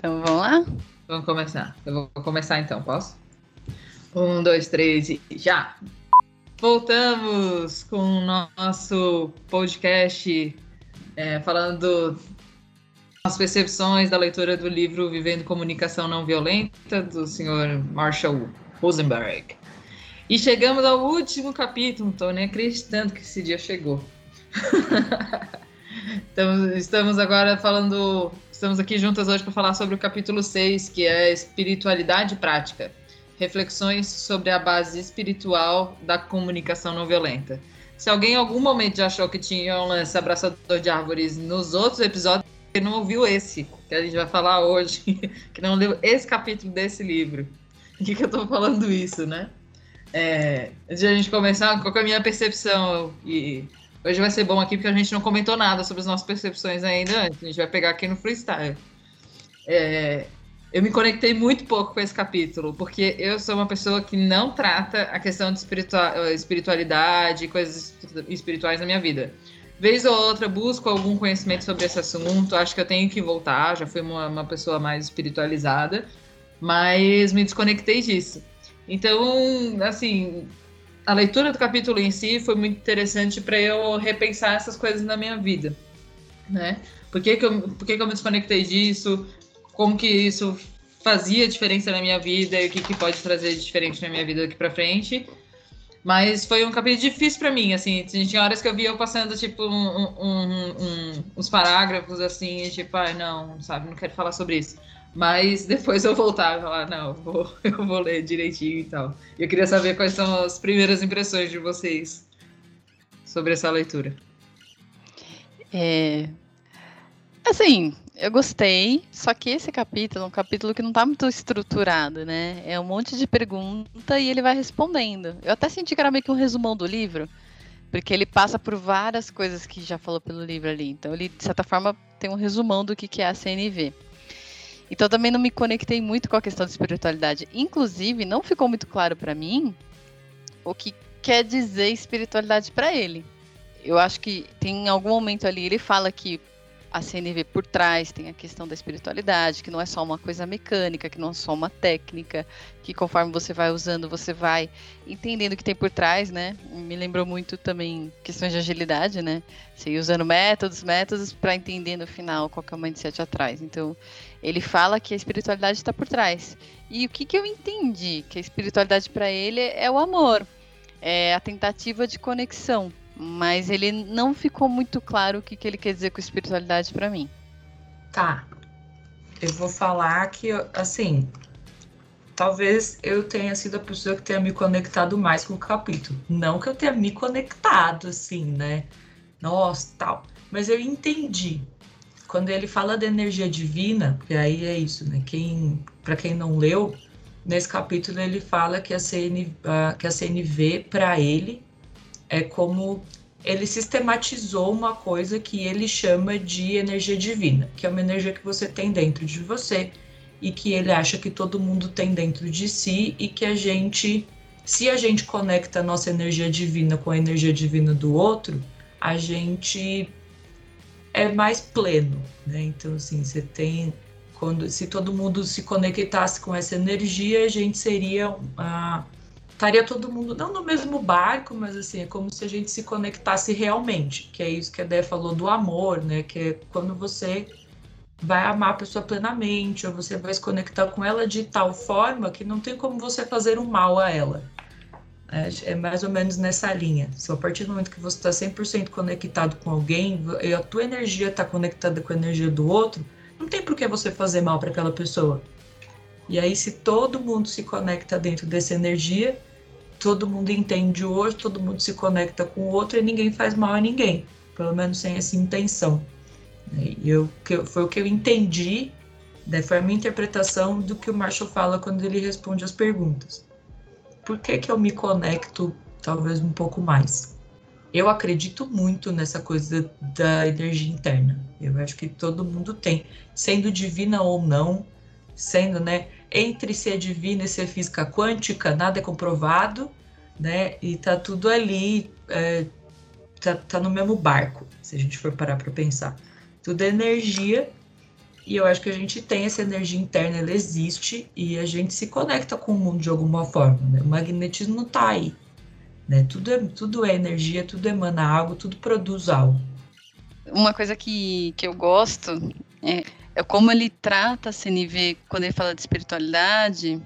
Então vamos lá? Vamos começar. Eu vou começar então, posso? Um, dois, três e já! Voltamos com o nosso podcast é, falando das percepções da leitura do livro Vivendo Comunicação Não Violenta, do senhor Marshall Rosenberg. E chegamos ao último capítulo, estou nem acreditando que esse dia chegou. então, estamos agora falando Estamos aqui juntas hoje para falar sobre o capítulo 6, que é Espiritualidade Prática. Reflexões sobre a base espiritual da comunicação não violenta. Se alguém em algum momento já achou que tinha um lance abraçador de árvores nos outros episódios, ele não ouviu esse, que a gente vai falar hoje, que não leu esse capítulo desse livro. Por que, que eu estou falando isso, né? É, antes de a gente começar, qual é a minha percepção e Hoje vai ser bom aqui porque a gente não comentou nada sobre as nossas percepções ainda antes. A gente vai pegar aqui no freestyle. É, eu me conectei muito pouco com esse capítulo, porque eu sou uma pessoa que não trata a questão de espiritual, espiritualidade, coisas espirituais na minha vida. Vez ou outra, busco algum conhecimento sobre esse assunto, acho que eu tenho que voltar, já fui uma, uma pessoa mais espiritualizada, mas me desconectei disso. Então, assim, a leitura do capítulo em si foi muito interessante para eu repensar essas coisas na minha vida, né? Por que, que, eu, por que, que eu me desconectei disso? Como que isso fazia diferença na minha vida e o que, que pode trazer de diferente na minha vida daqui para frente? Mas foi um capítulo difícil para mim, assim, tinha horas que eu via eu passando, tipo, um, um, um, uns parágrafos, assim, e tipo, ai, ah, não, sabe, não quero falar sobre isso. Mas depois eu voltava falar, não, vou, eu vou ler direitinho e tal. Eu queria saber quais são as primeiras impressões de vocês sobre essa leitura. É... Assim, eu gostei, só que esse capítulo é um capítulo que não está muito estruturado, né? É um monte de pergunta e ele vai respondendo. Eu até senti que era meio que um resumão do livro, porque ele passa por várias coisas que já falou pelo livro ali. Então ele, de certa forma, tem um resumão do que é a CNV. Então também não me conectei muito com a questão da espiritualidade. Inclusive, não ficou muito claro para mim o que quer dizer espiritualidade para ele. Eu acho que tem algum momento ali ele fala que a CNV por trás tem a questão da espiritualidade, que não é só uma coisa mecânica, que não é só uma técnica, que conforme você vai usando, você vai entendendo o que tem por trás, né? Me lembrou muito também questões de agilidade, né? Você ir usando métodos, métodos para entender no final qual é o mindset atrás. Então, ele fala que a espiritualidade está por trás. E o que, que eu entendi? Que a espiritualidade para ele é o amor, é a tentativa de conexão mas ele não ficou muito claro o que, que ele quer dizer com espiritualidade para mim. Tá. Eu vou falar que, assim, talvez eu tenha sido a pessoa que tenha me conectado mais com o capítulo. Não que eu tenha me conectado, assim, né? Nossa, tal. Mas eu entendi. Quando ele fala da energia divina, que aí é isso, né? Quem, para quem não leu, nesse capítulo ele fala que a, CN, que a CNV, para ele, é como ele sistematizou uma coisa que ele chama de energia divina, que é uma energia que você tem dentro de você e que ele acha que todo mundo tem dentro de si e que a gente, se a gente conecta a nossa energia divina com a energia divina do outro, a gente é mais pleno, né? Então assim, você tem quando se todo mundo se conectasse com essa energia, a gente seria a estaria todo mundo não no mesmo barco, mas assim, é como se a gente se conectasse realmente, que é isso que a Dé falou do amor, né? Que é quando você vai amar a pessoa plenamente, ou você vai se conectar com ela de tal forma que não tem como você fazer um mal a ela. É, é mais ou menos nessa linha. Se a partir do momento que você está 100% conectado com alguém e a tua energia está conectada com a energia do outro, não tem por que você fazer mal para aquela pessoa. E aí, se todo mundo se conecta dentro dessa energia, todo mundo entende outro, todo mundo se conecta com o outro e ninguém faz mal a ninguém, pelo menos sem essa intenção. E eu, foi o que eu entendi, né, foi a minha interpretação do que o Marshall fala quando ele responde as perguntas. Por que, que eu me conecto talvez um pouco mais? Eu acredito muito nessa coisa da energia interna. Eu acho que todo mundo tem, sendo divina ou não, sendo, né? Entre ser divina e ser física quântica, nada é comprovado, né? E tá tudo ali, é, tá, tá no mesmo barco, se a gente for parar para pensar. Tudo é energia E eu acho que a gente tem essa energia interna, ela existe e a gente se conecta com o mundo de alguma forma. Né? O magnetismo está aí. Né? Tudo, é, tudo é energia, tudo emana algo, tudo produz algo. Uma coisa que, que eu gosto é, é como ele trata a CNV quando ele fala de espiritualidade,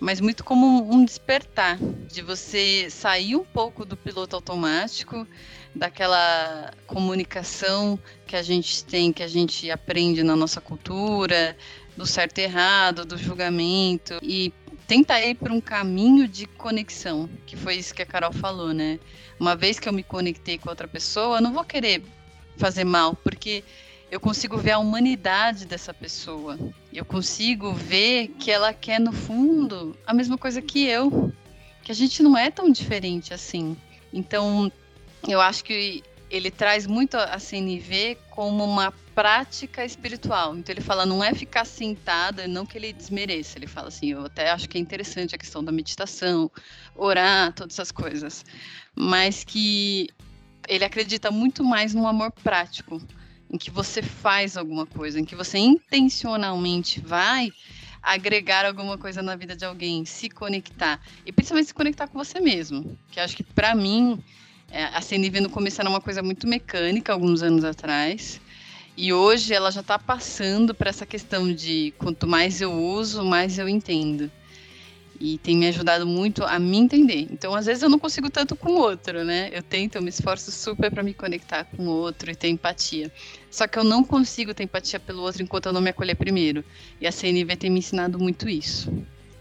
mas muito como um despertar, de você sair um pouco do piloto automático, daquela comunicação que a gente tem, que a gente aprende na nossa cultura, do certo e errado, do julgamento, e tenta ir por um caminho de conexão, que foi isso que a Carol falou, né? Uma vez que eu me conectei com outra pessoa, eu não vou querer fazer mal, porque eu consigo ver a humanidade dessa pessoa. Eu consigo ver que ela quer, no fundo, a mesma coisa que eu. Que a gente não é tão diferente assim. Então, eu acho que ele traz muito a CNV como uma prática espiritual. Então ele fala, não é ficar sentado, não que ele desmereça. Ele fala assim, eu até acho que é interessante a questão da meditação, orar, todas essas coisas. Mas que ele acredita muito mais no amor prático em que você faz alguma coisa, em que você intencionalmente vai agregar alguma coisa na vida de alguém, se conectar e principalmente se conectar com você mesmo, que acho que para mim é, a CNV no começo uma coisa muito mecânica alguns anos atrás. E hoje ela já está passando para essa questão de quanto mais eu uso, mais eu entendo e tem me ajudado muito a me entender. Então, às vezes eu não consigo tanto com o outro, né? Eu tento, eu me esforço super para me conectar com o outro e ter empatia. Só que eu não consigo ter empatia pelo outro enquanto eu não me acolher primeiro. E a CNV tem me ensinado muito isso.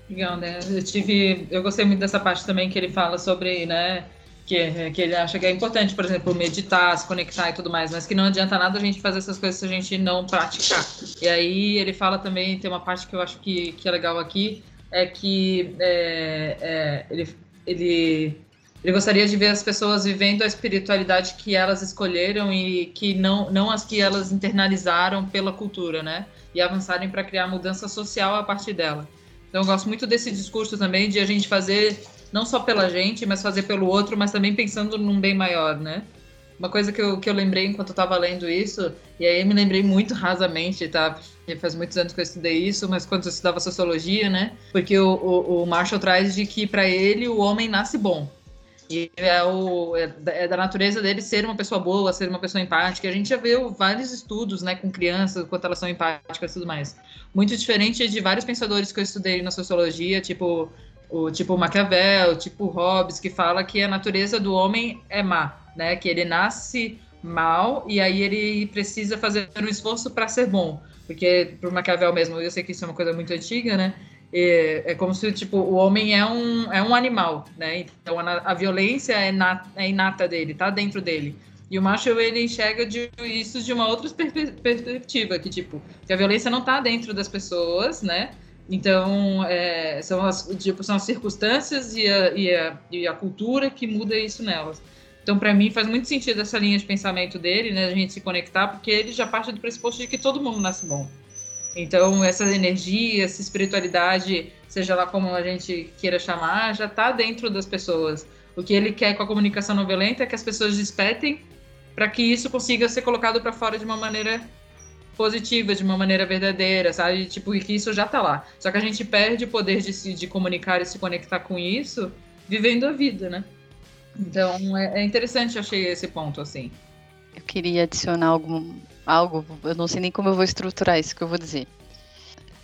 Legal, né? Eu tive, eu gostei muito dessa parte também que ele fala sobre, né, que, que ele acha que é importante, por exemplo, meditar, se conectar e tudo mais, mas que não adianta nada a gente fazer essas coisas se a gente não praticar. E aí ele fala também, tem uma parte que eu acho que, que é legal aqui, é que é, é, ele, ele, ele gostaria de ver as pessoas vivendo a espiritualidade que elas escolheram e que não, não as que elas internalizaram pela cultura, né? E avançarem para criar mudança social a partir dela. Então, eu gosto muito desse discurso também de a gente fazer não só pela gente, mas fazer pelo outro, mas também pensando num bem maior, né? Uma coisa que eu, que eu lembrei enquanto eu estava lendo isso, e aí me lembrei muito rasamente, tá? Faz muitos anos que eu estudei isso, mas quando eu estudava sociologia, né? Porque o, o, o Marshall traz de que para ele o homem nasce bom. E é, o, é, é, da natureza dele ser uma pessoa boa, ser uma pessoa empática. A gente já viu vários estudos, né, com crianças, quanto elas são empáticas e tudo mais. Muito diferente de vários pensadores que eu estudei na sociologia, tipo o tipo Maquiavel, tipo Hobbes, que fala que a natureza do homem é má né? Que ele nasce mal e aí ele precisa fazer um esforço para ser bom. Porque, por Maquiavel mesmo, eu sei que isso é uma coisa muito antiga, né? É, é como se, tipo, o homem é um, é um animal, né? Então, a, a violência é, nat, é inata dele, tá dentro dele. E o macho, ele enxerga de, isso de uma outra perspectiva, que, tipo, que a violência não tá dentro das pessoas, né? Então, é, são, as, tipo, são as circunstâncias e a, e, a, e a cultura que muda isso nelas. Então, para mim, faz muito sentido essa linha de pensamento dele, né? A gente se conectar, porque ele já parte do pressuposto de que todo mundo nasce bom. Então, essa energia, essa espiritualidade, seja lá como a gente queira chamar, já está dentro das pessoas. O que ele quer com a comunicação não violenta é que as pessoas despertem para que isso consiga ser colocado para fora de uma maneira positiva, de uma maneira verdadeira, sabe? Tipo, e que isso já está lá. Só que a gente perde o poder de se de comunicar e se conectar com isso vivendo a vida, né? Então é, é interessante, eu achei esse ponto assim. Eu queria adicionar algum, algo, eu não sei nem como eu vou estruturar isso que eu vou dizer.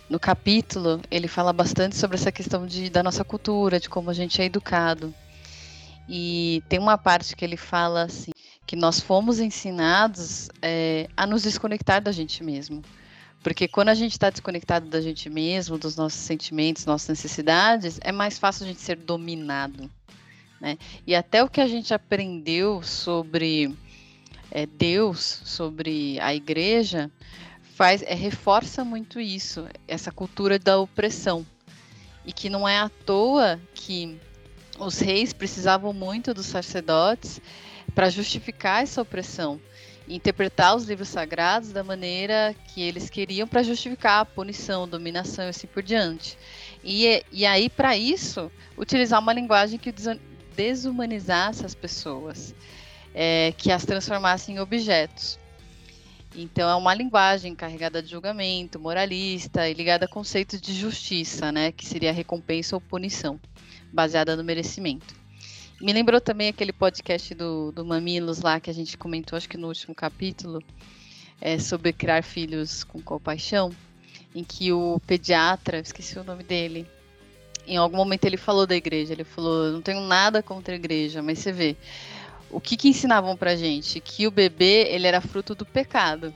No capítulo, ele fala bastante sobre essa questão de, da nossa cultura, de como a gente é educado. E tem uma parte que ele fala assim, que nós fomos ensinados é, a nos desconectar da gente mesmo. Porque quando a gente está desconectado da gente mesmo, dos nossos sentimentos, nossas necessidades, é mais fácil a gente ser dominado. Né? E até o que a gente aprendeu sobre é, Deus, sobre a igreja, faz é, reforça muito isso, essa cultura da opressão. E que não é à toa que os reis precisavam muito dos sacerdotes para justificar essa opressão interpretar os livros sagrados da maneira que eles queriam para justificar a punição, a dominação e assim por diante. E, e aí, para isso, utilizar uma linguagem que desumanizar essas pessoas, é, que as transformasse em objetos. Então é uma linguagem carregada de julgamento, moralista e ligada a conceitos de justiça, né, que seria recompensa ou punição, baseada no merecimento. Me lembrou também aquele podcast do, do Mamilos lá que a gente comentou, acho que no último capítulo, é, sobre criar filhos com compaixão, em que o pediatra, esqueci o nome dele, em algum momento ele falou da igreja, ele falou, não tenho nada contra a igreja, mas você vê, o que, que ensinavam pra gente? Que o bebê, ele era fruto do pecado.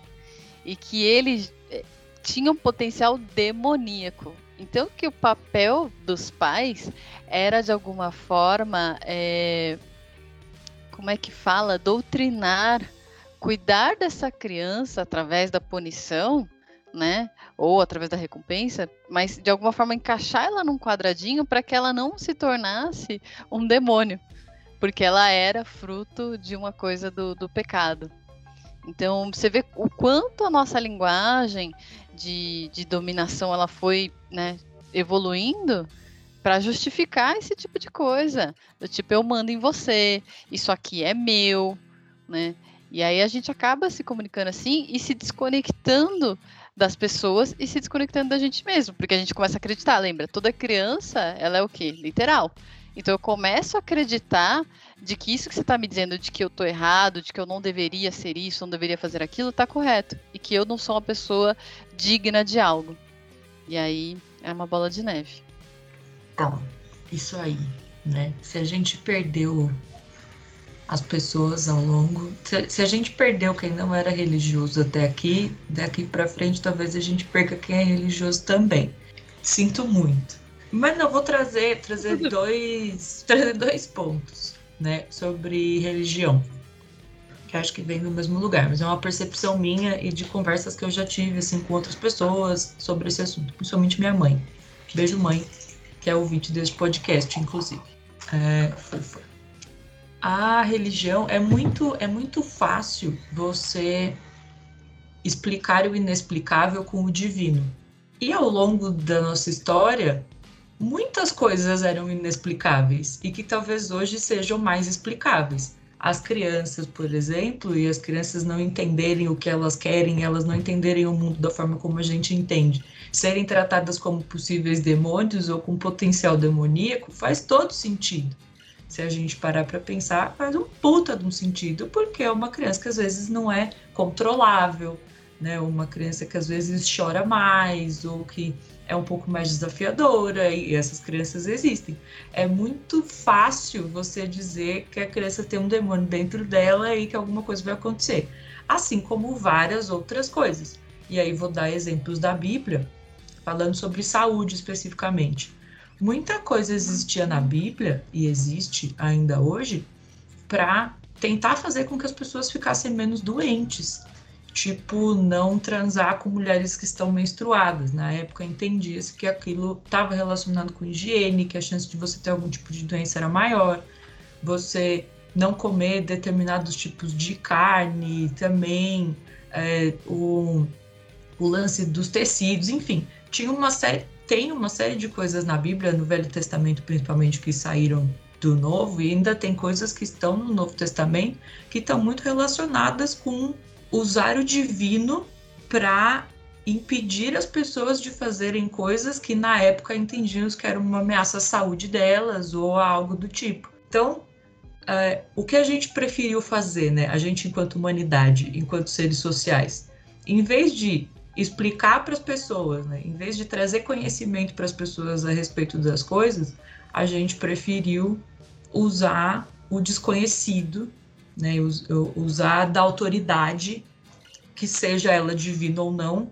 E que ele eh, tinha um potencial demoníaco. Então, que o papel dos pais era, de alguma forma, é, como é que fala? Doutrinar, cuidar dessa criança através da punição, né? Ou através da recompensa, mas de alguma forma encaixar ela num quadradinho para que ela não se tornasse um demônio porque ela era fruto de uma coisa do, do pecado. Então, você vê o quanto a nossa linguagem de, de dominação ela foi né, evoluindo para justificar esse tipo de coisa. Do tipo, eu mando em você, isso aqui é meu, né? E aí a gente acaba se comunicando assim e se desconectando das pessoas e se desconectando da gente mesmo, porque a gente começa a acreditar, lembra? Toda criança, ela é o quê? Literal. Então eu começo a acreditar de que isso que você está me dizendo, de que eu estou errado, de que eu não deveria ser isso, não deveria fazer aquilo, está correto. E que eu não sou uma pessoa digna de algo. E aí é uma bola de neve. Então, isso aí, né? Se a gente perdeu as pessoas ao longo. Se, se, a gente perdeu quem não era religioso até aqui, daqui para frente talvez a gente perca quem é religioso também. Sinto muito. Mas não, vou trazer, trazer dois, trazer dois pontos, né, sobre religião, que acho que vem do mesmo lugar, mas é uma percepção minha e de conversas que eu já tive, assim, com outras pessoas sobre esse assunto, principalmente minha mãe. Beijo, mãe, que é ouvinte desse podcast, inclusive. É, A religião é muito, é muito fácil você explicar o inexplicável com o divino. E ao longo da nossa história, muitas coisas eram inexplicáveis e que talvez hoje sejam mais explicáveis. As crianças, por exemplo, e as crianças não entenderem o que elas querem, elas não entenderem o mundo da forma como a gente entende, serem tratadas como possíveis demônios ou com potencial demoníaco, faz todo sentido. Se a gente parar para pensar, faz um puta de um sentido, porque é uma criança que às vezes não é controlável, né? Uma criança que às vezes chora mais ou que é um pouco mais desafiadora e essas crianças existem. É muito fácil você dizer que a criança tem um demônio dentro dela e que alguma coisa vai acontecer, assim como várias outras coisas. E aí vou dar exemplos da Bíblia, falando sobre saúde especificamente. Muita coisa existia na Bíblia e existe ainda hoje para tentar fazer com que as pessoas ficassem menos doentes tipo não transar com mulheres que estão menstruadas. Na época entendia-se que aquilo estava relacionado com higiene, que a chance de você ter algum tipo de doença era maior. Você não comer determinados tipos de carne também, é, o, o lance dos tecidos, enfim, tinha uma série, tem uma série de coisas na Bíblia, no Velho Testamento principalmente, que saíram do Novo, e ainda tem coisas que estão no Novo Testamento que estão muito relacionadas com usar o divino para impedir as pessoas de fazerem coisas que na época entendíamos que era uma ameaça à saúde delas ou algo do tipo. Então, é, o que a gente preferiu fazer, né? A gente enquanto humanidade, enquanto seres sociais, em vez de explicar para as pessoas, né? Em vez de trazer conhecimento para as pessoas a respeito das coisas, a gente preferiu usar o desconhecido né? Usar da autoridade, que seja ela divina ou não,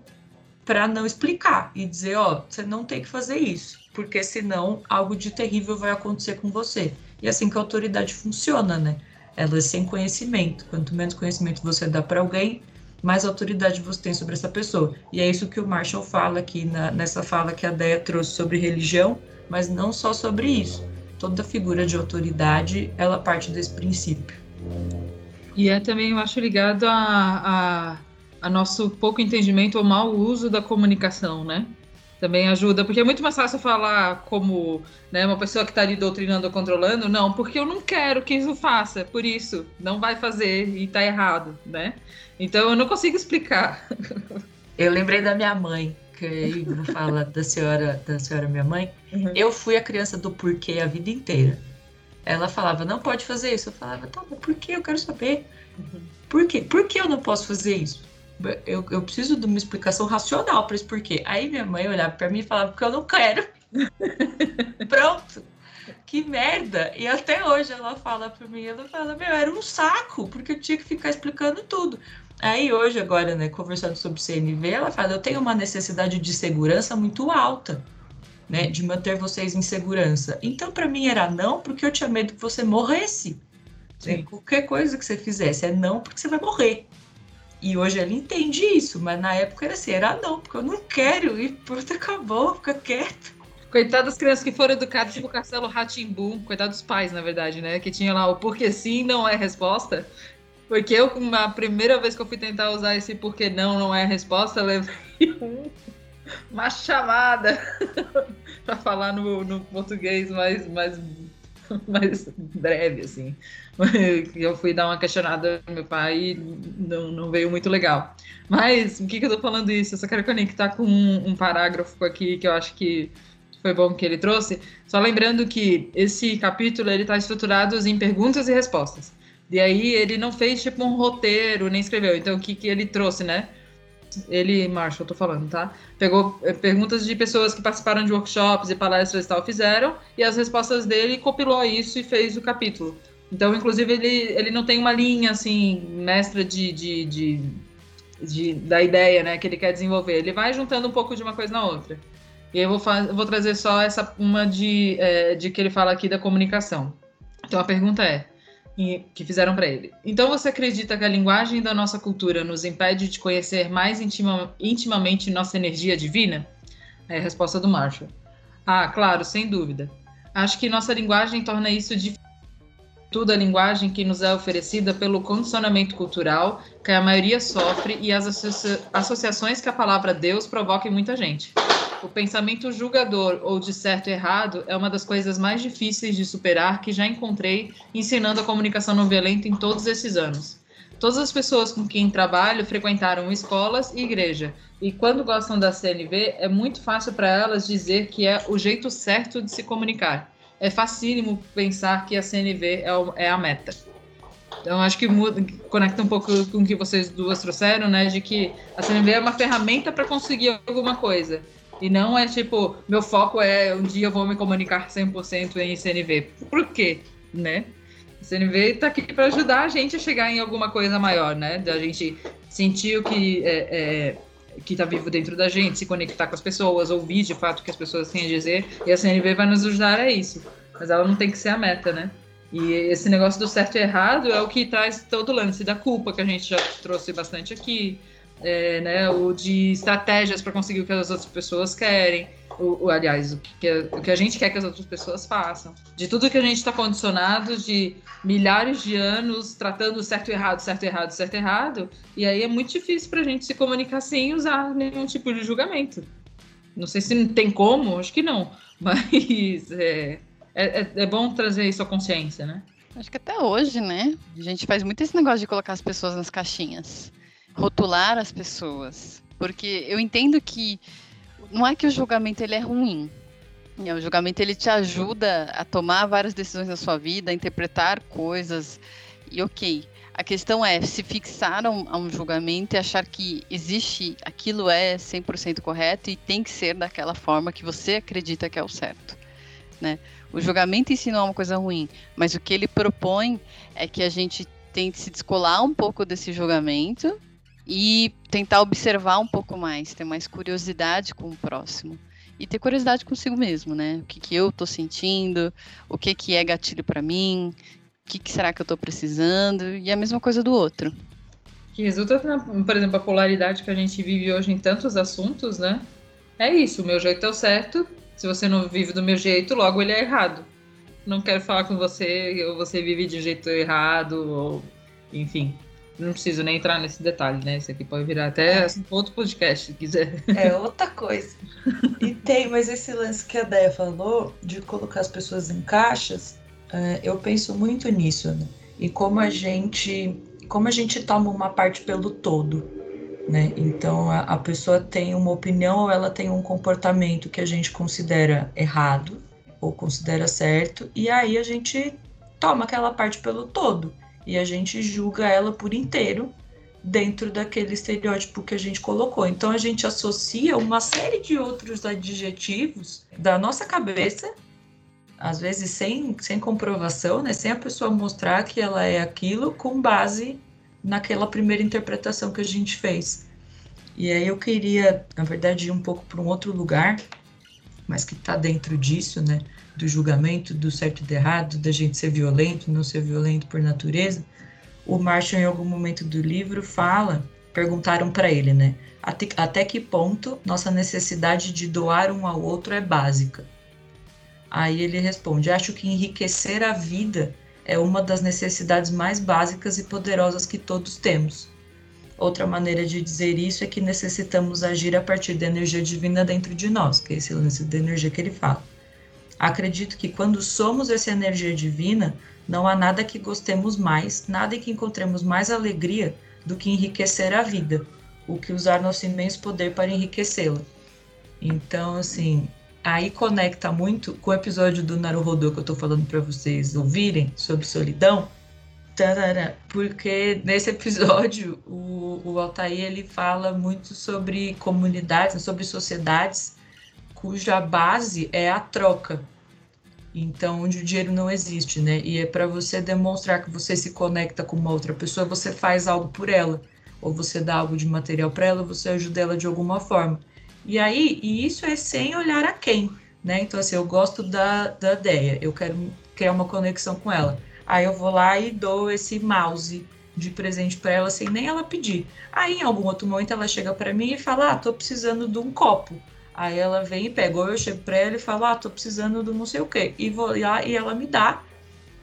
para não explicar e dizer, ó, você não tem que fazer isso, porque senão algo de terrível vai acontecer com você. E é assim que a autoridade funciona, né? Ela é sem conhecimento. Quanto menos conhecimento você dá para alguém, mais autoridade você tem sobre essa pessoa. E é isso que o Marshall fala aqui na, nessa fala que a Deia trouxe sobre religião, mas não só sobre isso. Toda figura de autoridade, ela parte desse princípio. E é também, eu acho, ligado a, a, a nosso pouco entendimento ou mau uso da comunicação, né? também ajuda, porque é muito mais fácil falar como né, uma pessoa que está ali doutrinando ou controlando, não, porque eu não quero que isso faça, por isso, não vai fazer e está errado, né? Então eu não consigo explicar. Eu lembrei da minha mãe, que vou falar da senhora, da senhora minha mãe. Uhum. Eu fui a criança do porquê a vida inteira. Ela falava, não pode fazer isso. Eu falava, tá, mas por que? Eu quero saber. Uhum. Por quê? Por que eu não posso fazer isso? Eu, eu preciso de uma explicação racional para isso porquê. Aí minha mãe olhava para mim e falava, porque eu não quero. Pronto. Que merda! E até hoje ela fala para mim, ela fala, meu, era um saco, porque eu tinha que ficar explicando tudo. Aí hoje, agora, né, conversando sobre CNV, ela fala, eu tenho uma necessidade de segurança muito alta, né, de manter vocês em segurança. Então, para mim era não, porque eu tinha medo que você morresse. Né? Qualquer coisa que você fizesse é não, porque você vai morrer. E hoje ela entende isso, mas na época era assim, era não, porque eu não quero, e pronto, acabou, fica quieto. Coitado das crianças que foram educadas tipo Castelo Ratimbu, coitado dos pais, na verdade, né? Que tinha lá o porque sim não é resposta. Porque eu, a primeira vez que eu fui tentar usar esse porque não não é resposta, eu levei uma chamada para falar no, no português mais, mais, mais breve, assim. eu fui dar uma questionada no meu pai e não, não veio muito legal. Mas, o que, que eu tô falando isso? Eu só quero conectar com um, um parágrafo aqui que eu acho que foi bom que ele trouxe. Só lembrando que esse capítulo ele está estruturado em perguntas e respostas. E aí ele não fez tipo um roteiro, nem escreveu. Então o que, que ele trouxe, né? Ele, Marshall, eu tô falando, tá? Pegou é, perguntas de pessoas que participaram de workshops e palestras e tal, fizeram, e as respostas dele compilou isso e fez o capítulo. Então, inclusive, ele, ele não tem uma linha, assim, mestra de, de, de, de, da ideia, né, que ele quer desenvolver. Ele vai juntando um pouco de uma coisa na outra. E eu vou, eu vou trazer só essa uma de, é, de que ele fala aqui da comunicação. Então, a pergunta é, que fizeram para ele. Então, você acredita que a linguagem da nossa cultura nos impede de conhecer mais intima, intimamente nossa energia divina? É a resposta do Marshall. Ah, claro, sem dúvida. Acho que nossa linguagem torna isso difícil tudo a linguagem que nos é oferecida pelo condicionamento cultural que a maioria sofre e as associa associações que a palavra Deus provoca em muita gente. O pensamento julgador ou de certo e errado é uma das coisas mais difíceis de superar que já encontrei ensinando a comunicação não violenta em todos esses anos. Todas as pessoas com quem trabalho frequentaram escolas e igreja, e quando gostam da CNV, é muito fácil para elas dizer que é o jeito certo de se comunicar é facílimo pensar que a CNV é, é a meta. Então, acho que muda, conecta um pouco com o que vocês duas trouxeram, né? De que a CNV é uma ferramenta para conseguir alguma coisa. E não é tipo, meu foco é um dia eu vou me comunicar 100% em CNV. Por quê? Né? CNV está aqui para ajudar a gente a chegar em alguma coisa maior, né? Da gente sentir o que é, é que está vivo dentro da gente, se conectar com as pessoas, ouvir de fato o que as pessoas têm a dizer, e a CNV vai nos ajudar a isso. Mas ela não tem que ser a meta, né? E esse negócio do certo e errado é o que traz todo o lance da culpa, que a gente já trouxe bastante aqui, é, né? O de estratégias para conseguir o que as outras pessoas querem o, o, aliás, o que, o que a gente quer que as outras pessoas façam. De tudo que a gente está condicionado de milhares de anos tratando certo errado, certo errado, certo errado, e aí é muito difícil para a gente se comunicar sem usar nenhum tipo de julgamento. Não sei se tem como, acho que não, mas é, é, é bom trazer isso à consciência, né? Acho que até hoje, né? A gente faz muito esse negócio de colocar as pessoas nas caixinhas, rotular as pessoas. Porque eu entendo que não é que o julgamento ele é ruim. É, o julgamento ele te ajuda a tomar várias decisões na sua vida, a interpretar coisas. E ok. A questão é se fixar a um, a um julgamento e achar que existe, aquilo é 100% correto e tem que ser daquela forma que você acredita que é o certo. Né? O julgamento em si não é uma coisa ruim, mas o que ele propõe é que a gente tente se descolar um pouco desse julgamento e tentar observar um pouco mais, ter mais curiosidade com o próximo e ter curiosidade consigo mesmo, né? O que, que eu tô sentindo, o que, que é gatilho para mim, o que, que será que eu tô precisando e a mesma coisa do outro. Que resulta, na, por exemplo, a polaridade que a gente vive hoje em tantos assuntos, né? É isso, o meu jeito é o certo, se você não vive do meu jeito, logo ele é errado. Não quero falar com você, ou você vive de jeito errado, ou enfim. Não preciso nem entrar nesse detalhe, né? Isso aqui pode virar até É. outro podcast, se quiser. É outra coisa. E tem, mas esse lance que a Déia falou de colocar as pessoas em caixas, é, eu penso muito nisso, né? E como a gente, como a gente toma uma parte pelo todo, né? Então a, a pessoa tem uma opinião ou ela tem um comportamento que a gente considera errado ou considera certo, e aí a gente toma aquela parte pelo todo e a gente julga ela por inteiro dentro daquele estereótipo que a gente colocou. Então a gente associa uma série de outros adjetivos da nossa cabeça, às vezes sem, sem comprovação, né? sem a pessoa mostrar que ela é aquilo, com base naquela primeira interpretação que a gente fez. E aí eu queria, na verdade, ir um pouco para um outro lugar, mas que está dentro disso, né? Do julgamento, do certo e do errado, da gente ser violento, não ser violento por natureza o Marshall, em algum momento do livro, fala, perguntaram para ele, né? Até, até que ponto nossa necessidade de doar um ao outro é básica? Aí ele responde: Acho que enriquecer a vida é uma das necessidades mais básicas e poderosas que todos temos. Outra maneira de dizer isso é que necessitamos agir a partir da energia divina dentro de nós, que é esse lance da energia que ele fala. Acredito que quando somos essa energia divina, não há nada que gostemos mais, nada em que encontremos mais alegria do que enriquecer a vida, o que usar nosso imenso poder para enriquecê-la. Então, assim, aí conecta muito com o episódio do Naruhodô que eu tô falando para vocês ouvirem sobre solidão. Porque nesse episódio o, o Altair ele fala muito sobre comunidades, sobre sociedades cuja base é a troca. Então, onde o dinheiro não existe, né? E é para você demonstrar que você se conecta com uma outra pessoa, você faz algo por ela, ou você dá algo de material para ela, você ajuda ela de alguma forma. E aí, e isso é sem olhar a quem, né? Então, assim, eu gosto da, da ideia, eu quero criar uma conexão com ela. Aí eu vou lá e dou esse mouse de presente para ela sem nem ela pedir. Aí, em algum outro momento, ela chega para mim e fala: Ah, tô precisando de um copo. Aí ela vem e pega, ou eu chego pra ela e falo, ah, tô precisando do não sei o quê. E vou lá e ela me dá.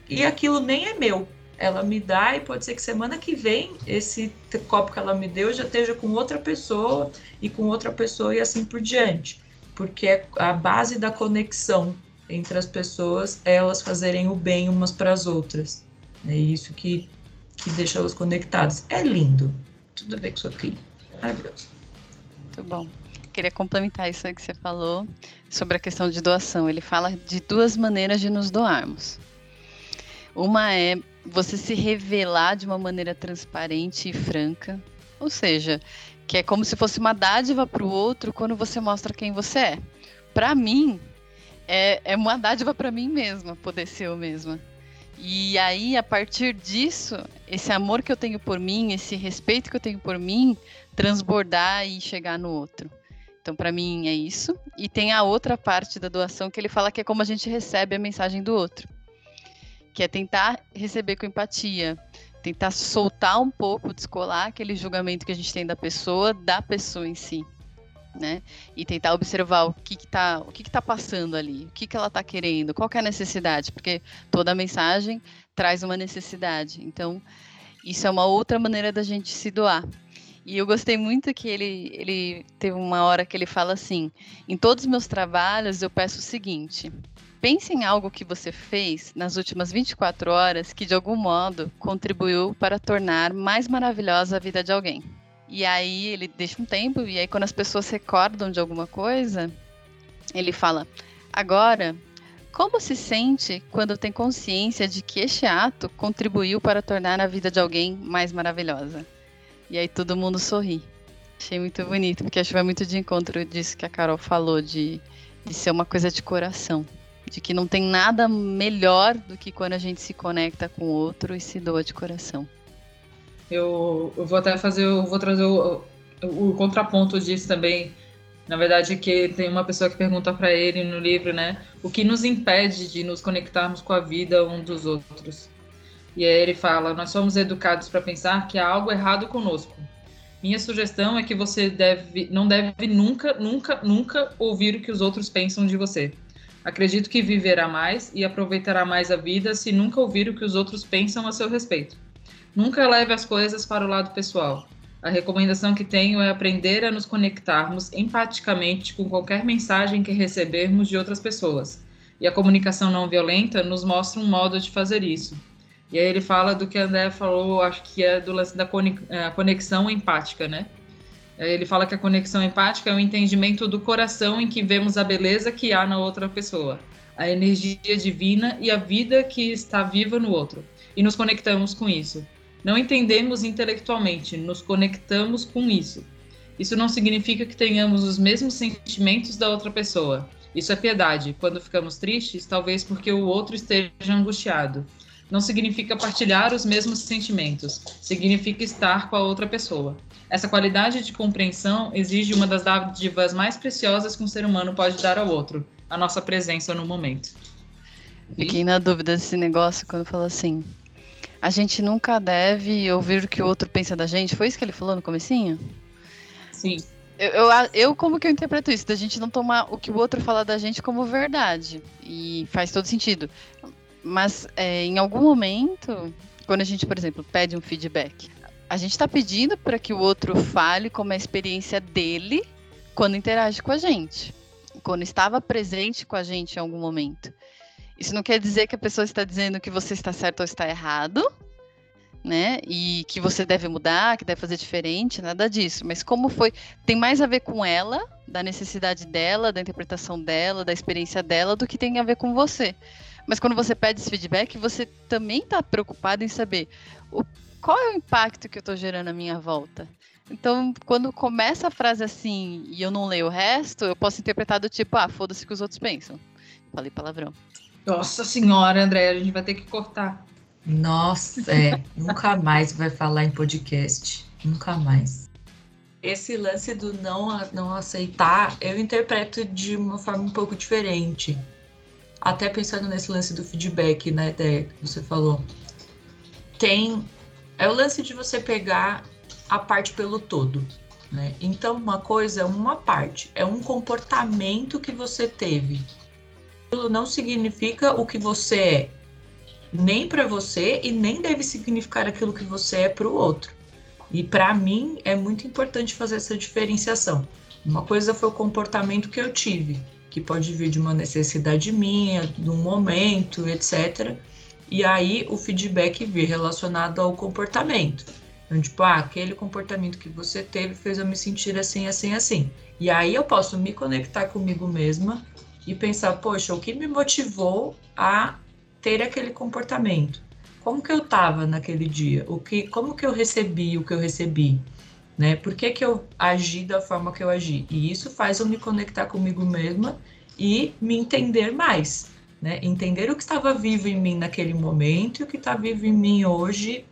E aquilo nem é meu. Ela me dá e pode ser que semana que vem esse copo que ela me deu já esteja com outra pessoa e com outra pessoa e assim por diante. Porque a base da conexão entre as pessoas é elas fazerem o bem umas para as outras. É isso que, que deixa elas conectadas. É lindo. Tudo ver com isso aqui. Maravilhoso. Muito bom queria complementar isso que você falou sobre a questão de doação. Ele fala de duas maneiras de nos doarmos. Uma é você se revelar de uma maneira transparente e franca, ou seja, que é como se fosse uma dádiva para o outro quando você mostra quem você é. Para mim, é, é uma dádiva para mim mesma poder ser eu mesma. E aí, a partir disso, esse amor que eu tenho por mim, esse respeito que eu tenho por mim, transbordar e chegar no outro. Então, para mim, é isso. E tem a outra parte da doação que ele fala que é como a gente recebe a mensagem do outro. Que é tentar receber com empatia, tentar soltar um pouco, descolar aquele julgamento que a gente tem da pessoa, da pessoa em si. Né? E tentar observar o que está o que que tá passando ali, o que, que ela está querendo, qual que é a necessidade, porque toda mensagem traz uma necessidade. Então, isso é uma outra maneira da gente se doar. E eu gostei muito que ele, ele teve uma hora que ele fala assim: em todos os meus trabalhos eu peço o seguinte. Pense em algo que você fez nas últimas 24 horas que de algum modo contribuiu para tornar mais maravilhosa a vida de alguém. E aí ele deixa um tempo, e aí quando as pessoas recordam de alguma coisa, ele fala: Agora, como se sente quando tem consciência de que este ato contribuiu para tornar a vida de alguém mais maravilhosa? E aí todo mundo sorri. Achei muito bonito, porque acho que vai muito de encontro disso que a Carol falou, de, de ser uma coisa de coração. De que não tem nada melhor do que quando a gente se conecta com o outro e se doa de coração. Eu, eu vou até fazer, eu vou trazer o, o, contraponto disso também. Na verdade, que tem uma pessoa que pergunta para ele no livro, né? O que nos impede de nos conectarmos com a vida um dos outros? E aí ele fala: Nós somos educados para pensar que há algo errado conosco. Minha sugestão é que você deve, não deve nunca, nunca, nunca ouvir o que os outros pensam de você. Acredito que viverá mais e aproveitará mais a vida se nunca ouvir o que os outros pensam a seu respeito. Nunca leve as coisas para o lado pessoal. A recomendação que tenho é aprender a nos conectarmos empaticamente com qualquer mensagem que recebermos de outras pessoas. E a comunicação não violenta nos mostra um modo de fazer isso. E aí ele fala do que a André falou, acho que é do lance da é, conexão empática, né? Ele fala que a conexão empática é o entendimento do coração em que vemos a beleza que há na outra pessoa, a energia divina e a vida que está viva no outro. E nos conectamos com isso. Não entendemos intelectualmente, nos conectamos com isso. Isso não significa que tenhamos os mesmos sentimentos da outra pessoa. Isso é piedade. Quando ficamos tristes, talvez porque o outro esteja angustiado. Não significa partilhar os mesmos sentimentos, significa estar com a outra pessoa. Essa qualidade de compreensão exige uma das dádivas mais preciosas que um ser humano pode dar ao outro, a nossa presença no momento. Fiquei na dúvida desse negócio quando falou assim: a gente nunca deve ouvir o que o outro pensa da gente. Foi isso que ele falou no comecinho? Sim. Eu, eu, eu, como que eu interpreto isso? Da gente não tomar o que o outro fala da gente como verdade. E faz todo sentido. Mas é, em algum momento, quando a gente, por exemplo, pede um feedback, a gente está pedindo para que o outro fale como é a experiência dele quando interage com a gente. Quando estava presente com a gente em algum momento. Isso não quer dizer que a pessoa está dizendo que você está certo ou está errado, né? E que você deve mudar, que deve fazer diferente, nada disso. Mas como foi, tem mais a ver com ela, da necessidade dela, da interpretação dela, da experiência dela, do que tem a ver com você. Mas quando você pede esse feedback, você também está preocupado em saber o, qual é o impacto que eu estou gerando à minha volta. Então, quando começa a frase assim e eu não leio o resto, eu posso interpretar do tipo, ah, foda-se o que os outros pensam. Falei palavrão. Nossa senhora, André, a gente vai ter que cortar. Nossa, é. nunca mais vai falar em podcast. Nunca mais. Esse lance do não, não aceitar, eu interpreto de uma forma um pouco diferente. Até pensando nesse lance do feedback, né, que você falou. Tem. É o lance de você pegar a parte pelo todo. Né? Então, uma coisa é uma parte, é um comportamento que você teve aquilo não significa o que você é, nem para você e nem deve significar aquilo que você é para o outro. E para mim é muito importante fazer essa diferenciação. Uma coisa foi o comportamento que eu tive, que pode vir de uma necessidade minha, de um momento, etc. E aí o feedback vir relacionado ao comportamento. Então, tipo, ah, aquele comportamento que você teve fez eu me sentir assim, assim, assim. E aí eu posso me conectar comigo mesma e pensar, poxa, o que me motivou a ter aquele comportamento? Como que eu estava naquele dia? O que, como que eu recebi o que eu recebi? Né? Por que, que eu agi da forma que eu agi? E isso faz eu me conectar comigo mesma e me entender mais, né? Entender o que estava vivo em mim naquele momento e o que está vivo em mim hoje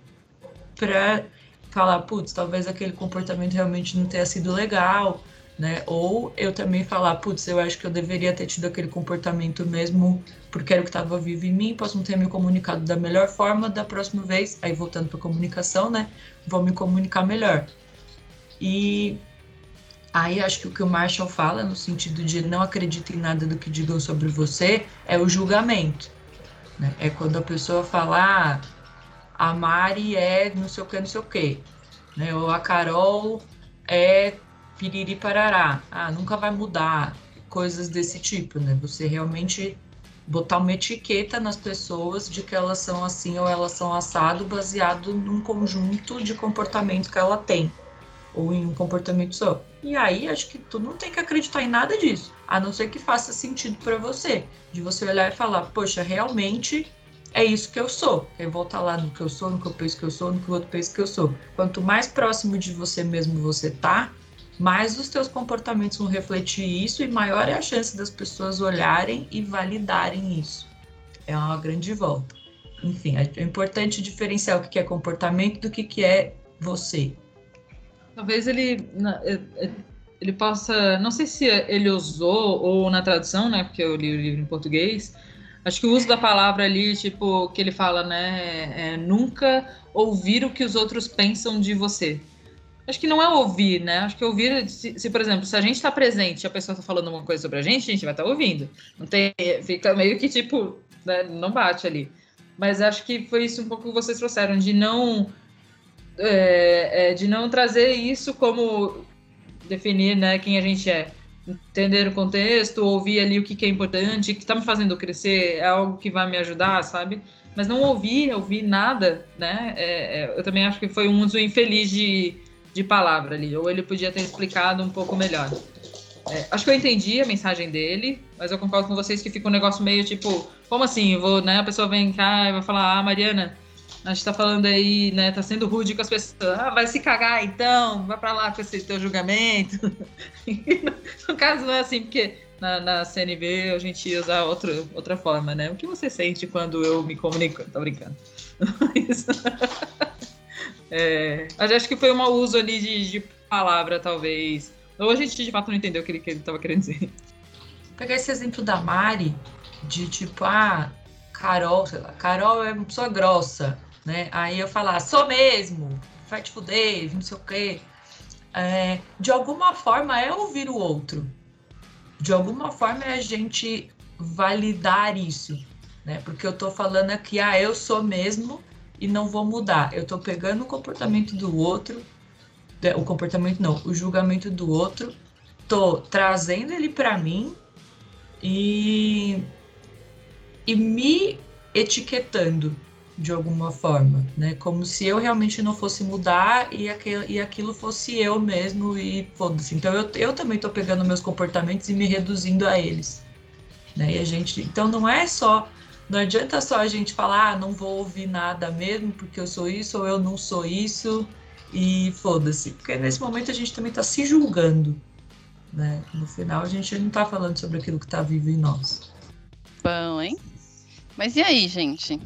para falar, putz, talvez aquele comportamento realmente não tenha sido legal, né? Ou eu também falar, putz, eu acho que eu deveria ter tido aquele comportamento mesmo porque era o que estava vivo em mim, posso não ter me comunicado da melhor forma, da próxima vez, aí voltando para comunicação, né? Vou me comunicar melhor. E aí acho que o que o Marshall fala no sentido de não acredite em nada do que digam sobre você é o julgamento. Né? É quando a pessoa fala, ah, a Mari é não sei o que, não sei o que, né? Ou a Carol é piriri parará, ah, nunca vai mudar, coisas desse tipo, né? Você realmente botar uma etiqueta nas pessoas de que elas são assim ou elas são assado baseado num conjunto de comportamento que ela tem ou em um comportamento só. E aí acho que tu não tem que acreditar em nada disso, a não ser que faça sentido para você, de você olhar e falar, poxa, realmente é isso que eu sou. Eu voltar lá no que eu sou, no que eu penso que eu sou, no que o outro pensa que eu sou. Quanto mais próximo de você mesmo você tá, mais os teus comportamentos vão refletir isso e maior é a chance das pessoas olharem e validarem isso. É uma grande volta. Enfim, é importante diferenciar o que é comportamento do que é você. Talvez ele é, é, ele possa, não sei se ele usou ou na tradução, né, porque eu li o livro em português, acho que o uso da palavra ali, tipo, que ele fala, né, é, nunca ouvir o que os outros pensam de você. Acho que não é ouvir, né? Acho que ouvir, se, se por exemplo, se a gente está presente e a pessoa está falando alguma coisa sobre a gente, a gente vai estar tá ouvindo. Não tem, fica meio que tipo, né, não bate ali. Mas acho que foi isso um pouco que vocês trouxeram, de não é, é, de não trazer isso como definir né, quem a gente é. Entender o contexto, ouvir ali o que, que é importante, que está me fazendo crescer, é algo que vai me ajudar, sabe? Mas não ouvir, ouvir nada, né? É, é, eu também acho que foi um uso infeliz de, de palavra ali, ou ele podia ter explicado um pouco melhor. É, acho que eu entendi a mensagem dele, mas eu concordo com vocês que fica um negócio meio tipo, como assim? vou, né? A pessoa vem cá e vai falar, ah, Mariana, a gente tá falando aí, né? Tá sendo rude com as pessoas. Ah, vai se cagar então, vai pra lá com esse teu julgamento. no caso, não é assim, porque na, na, CNV a gente ia usar outra, outra forma, né? O que você sente quando eu me comunico? Tô brincando. Mas, é, mas acho que foi um mau uso ali de, de palavra, talvez ou a gente de fato não entendeu o que ele, que ele tava querendo dizer. Vou pegar esse exemplo da Mari, de tipo, ah, Carol, sei lá, Carol é uma pessoa grossa, né? Aí eu falar, sou mesmo, vai te fuder, não sei o quê. É, de alguma forma é ouvir o outro. De alguma forma é a gente validar isso, né? Porque eu tô falando aqui, ah, eu sou mesmo e não vou mudar. Eu tô pegando o comportamento do outro o comportamento não, o julgamento do outro, tô trazendo ele para mim e e me etiquetando de alguma forma, né? Como se eu realmente não fosse mudar e aquilo, e aquilo fosse eu mesmo e foda-se. Então eu, eu também tô pegando meus comportamentos e me reduzindo a eles, né? E a gente, então não é só não adianta só a gente falar, ah, não vou ouvir nada mesmo porque eu sou isso ou eu não sou isso e foda-se. Porque nesse momento a gente também está se julgando. Né? No final a gente não está falando sobre aquilo que está vivo em nós. Bom, hein? Mas e aí, gente?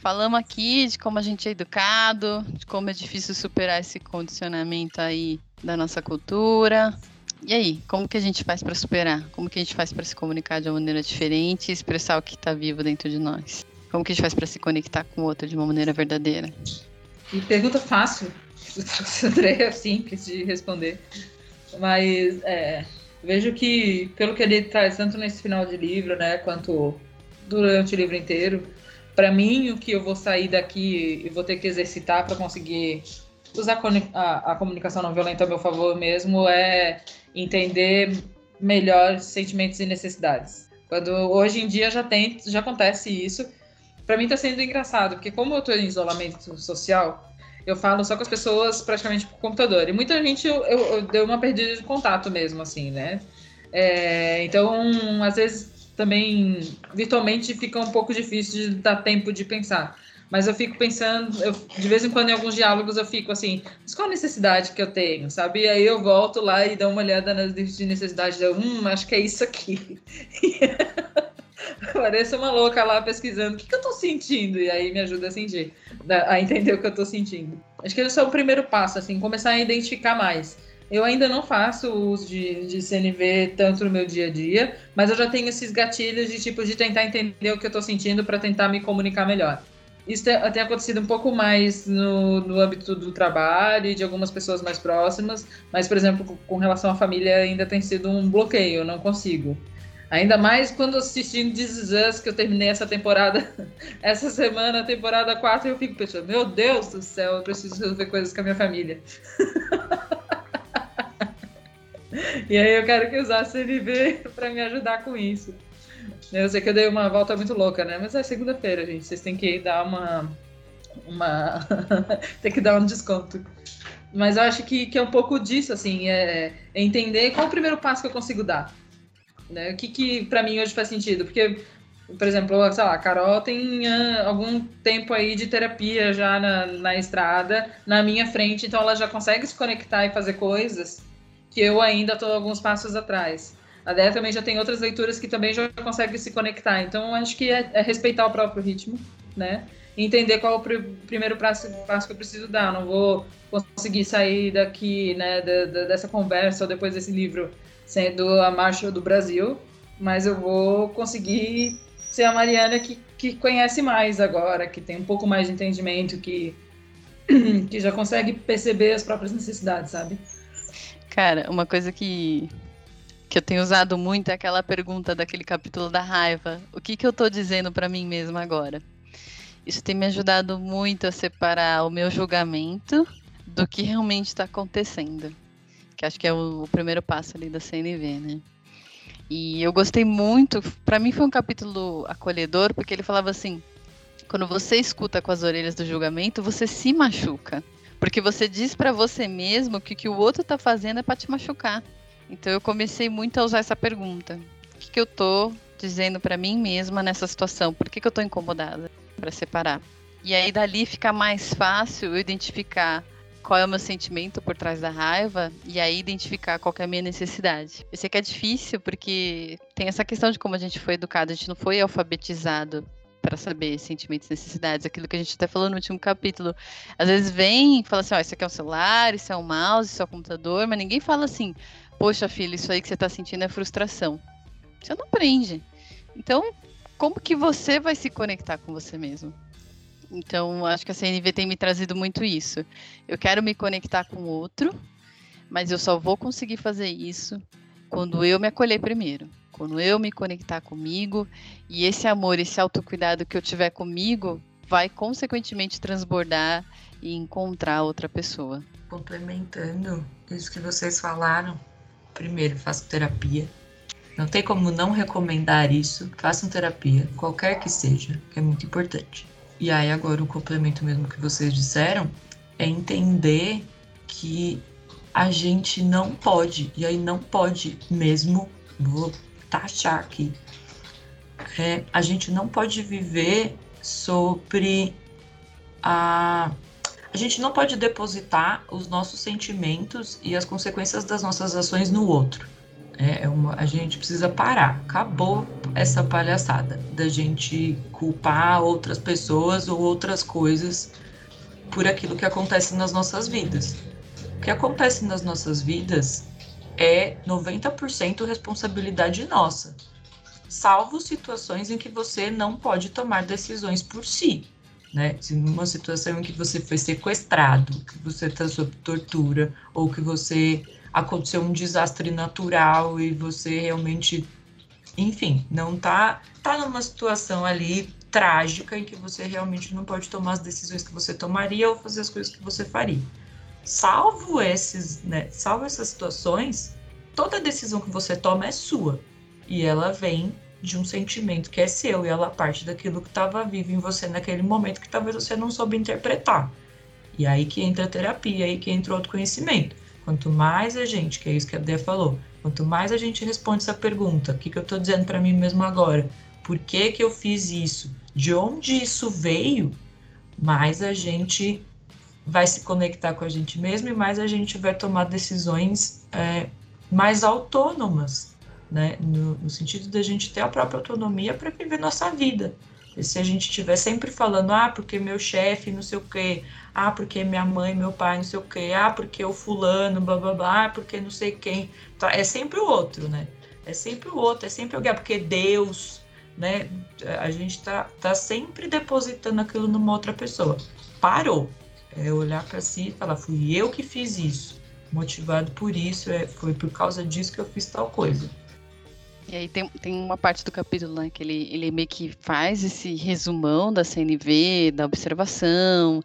Falamos aqui de como a gente é educado, de como é difícil superar esse condicionamento aí da nossa cultura. E aí, como que a gente faz para superar? Como que a gente faz para se comunicar de uma maneira diferente e expressar o que está vivo dentro de nós? Como que a gente faz para se conectar com o outro de uma maneira verdadeira? E pergunta fácil, André, simples de responder. Mas é, vejo que, pelo que ele traz, tanto nesse final de livro, né, quanto durante o livro inteiro, para mim, o que eu vou sair daqui e vou ter que exercitar para conseguir usar a, a, comunicação não violenta a meu favor mesmo é entender melhor sentimentos e necessidades. Quando hoje em dia já tem, já acontece isso. Para mim está sendo engraçado, porque como eu estou em isolamento social, eu falo só com as pessoas praticamente por computador. E muita gente eu, eu, eu deu uma perdida de contato mesmo, assim, né? É, então, às vezes também virtualmente fica um pouco difícil de dar tempo de pensar. Mas eu fico pensando, eu, de vez em quando em alguns diálogos eu fico assim, mas qual a necessidade que eu tenho, sabe? E aí eu volto lá e dou uma olhada nas necessidades, eu, hum, acho que é isso aqui. Pareço uma louca lá pesquisando o que, que eu tô sentindo, e aí me ajuda a sentir, a entender o que eu tô sentindo. Acho que esse é o primeiro passo, assim, começar a identificar mais. Eu ainda não faço uso de, de CNV tanto no meu dia a dia, mas eu já tenho esses gatilhos de tipo de tentar entender o que eu tô sentindo para tentar me comunicar melhor. Isso tem, tem acontecido um pouco mais no, no âmbito do trabalho e de algumas pessoas mais próximas, mas, por exemplo, com relação à família ainda tem sido um bloqueio, eu não consigo. Ainda mais quando assistindo This Is Us, que eu terminei essa temporada, essa semana, temporada 4, eu fico pensando, meu Deus do céu, eu preciso resolver coisas com a minha família. e aí eu quero que usasse CNV para me ajudar com isso. Eu sei que eu dei uma volta muito louca, né? Mas é segunda-feira, gente. Vocês têm que dar uma. uma... tem que dar um desconto. Mas eu acho que, que é um pouco disso, assim, é, é entender qual o primeiro passo que eu consigo dar né? O que, que para mim hoje faz sentido? Porque, por exemplo, sei lá, a Carol tem uh, algum tempo aí de terapia já na, na estrada, na minha frente, então ela já consegue se conectar e fazer coisas que eu ainda estou alguns passos atrás. A Dé também já tem outras leituras que também já consegue se conectar. Então, acho que é, é respeitar o próprio ritmo, né? Entender qual o pr primeiro passo, passo, que eu preciso dar. Não vou conseguir sair daqui, né, da, da, dessa conversa ou depois desse livro sendo a marcha do Brasil, mas eu vou conseguir ser a Mariana que, que conhece mais agora, que tem um pouco mais de entendimento, que, que já consegue perceber as próprias necessidades, sabe? Cara, uma coisa que, que eu tenho usado muito é aquela pergunta daquele capítulo da raiva. O que, que eu tô dizendo para mim mesma agora? Isso tem me ajudado muito a separar o meu julgamento do que realmente está acontecendo. Que acho que é o, o, primeiro passo ali da CNV, né? E eu gostei muito, para mim foi um capítulo acolhedor, porque ele falava assim: quando você escuta com as orelhas do julgamento, você se machuca. Porque você diz para você mesmo que o que o outro tá fazendo é para te machucar. Então eu comecei muito a usar essa pergunta. O que, que eu tô dizendo para mim mesma nessa situação? Por que, que eu tô incomodada para separar? E aí dali fica mais fácil eu identificar qual é o meu sentimento por trás da raiva e aí identificar qual é a minha necessidade. Eu sei que é difícil porque tem essa questão de como a gente foi educado, a gente não foi alfabetizado para saber sentimentos necessidades, aquilo que a gente até falou no último capítulo. Às vezes vem e fala assim, ó, oh, isso aqui é um celular, isso é um mouse, isso é um computador, mas ninguém fala assim, poxa filho, isso aí que você está sentindo é frustração. Você não aprende. Então, como que você vai se conectar com você mesmo? Então, acho que a CNV tem me trazido muito isso. Eu quero me conectar com o outro, mas eu só vou conseguir fazer isso quando eu me acolher primeiro. Quando eu me conectar comigo e esse amor, esse autocuidado que eu tiver comigo vai consequentemente transbordar e encontrar outra pessoa. Complementando isso que vocês falaram, primeiro, faço terapia. Não tem como não recomendar isso. Façam terapia, qualquer que seja, que é muito importante. E aí, agora, o complemento mesmo que vocês disseram é entender que a gente não pode, e aí não pode mesmo, vou taxar aqui, é, a gente não pode viver sobre a. A gente não pode depositar os nossos sentimentos e as consequências das nossas ações no outro. É, é uma, a gente precisa parar. Acabou essa palhaçada da gente culpar outras pessoas ou outras coisas por aquilo que acontece nas nossas vidas. O que acontece nas nossas vidas é 90% responsabilidade nossa, salvo situações em que você não pode tomar decisões por si. Né? Se numa situação em que você foi sequestrado, que você está sob tortura, ou que você aconteceu um desastre natural e você realmente, enfim, não tá tá numa situação ali trágica em que você realmente não pode tomar as decisões que você tomaria ou fazer as coisas que você faria. Salvo esses, né, salvo essas situações, toda decisão que você toma é sua e ela vem de um sentimento que é seu e ela parte daquilo que estava vivo em você naquele momento que talvez você não soube interpretar. E aí que entra a terapia, aí que entra o autoconhecimento. Quanto mais a gente, que é isso que a Dé falou, quanto mais a gente responde essa pergunta, o que, que eu estou dizendo para mim mesmo agora? Por que, que eu fiz isso? De onde isso veio? Mais a gente vai se conectar com a gente mesmo e mais a gente vai tomar decisões é, mais autônomas, né? No, no sentido da gente ter a própria autonomia para viver nossa vida. E se a gente estiver sempre falando, ah, porque meu chefe, não sei o quê, ah, porque minha mãe, meu pai, não sei o quê, ah, porque o fulano, blá blá blá, ah, porque não sei quem. Tá, é sempre o outro, né? É sempre o outro, é sempre alguém, ah, porque Deus, né? A gente tá, tá sempre depositando aquilo numa outra pessoa. Parou. É olhar para si e falar, fui eu que fiz isso. Motivado por isso, é, foi por causa disso que eu fiz tal coisa. E aí tem, tem uma parte do capítulo, né, que ele, ele meio que faz esse resumão da CNV, da observação,